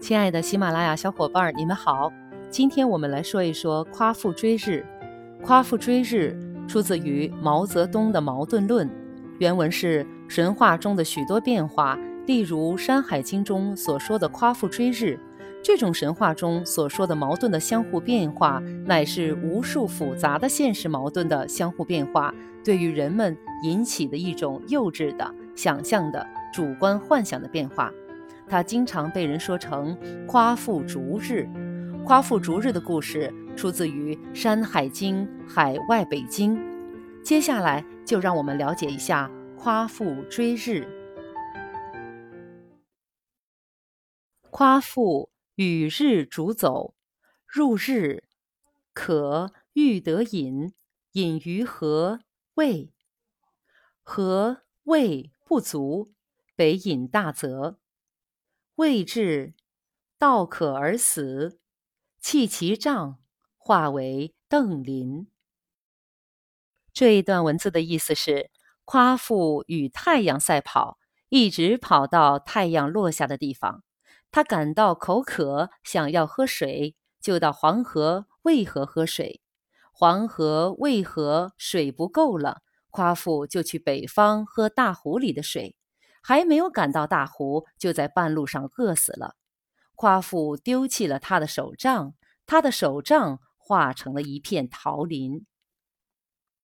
亲爱的喜马拉雅小伙伴，你们好！今天我们来说一说夸父追日。夸父追日出自于毛泽东的《矛盾论》，原文是：神话中的许多变化，例如《山海经》中所说的夸父追日，这种神话中所说的矛盾的相互变化，乃是无数复杂的现实矛盾的相互变化，对于人们引起的一种幼稚的想象的主观幻想的变化。他经常被人说成夸父逐日，夸父逐日的故事出自于《山海经·海外北经》。接下来就让我们了解一下夸父追日。夸父与日逐走，入日，可欲得饮，饮于何？未。何未不足，北饮大泽。未至，道可而死，弃其杖，化为邓林。这一段文字的意思是：夸父与太阳赛跑，一直跑到太阳落下的地方。他感到口渴，想要喝水，就到黄河、渭河喝水。黄河、渭河水不够了，夸父就去北方喝大湖里的水。还没有赶到大湖，就在半路上饿死了。夸父丢弃了他的手杖，他的手杖化成了一片桃林。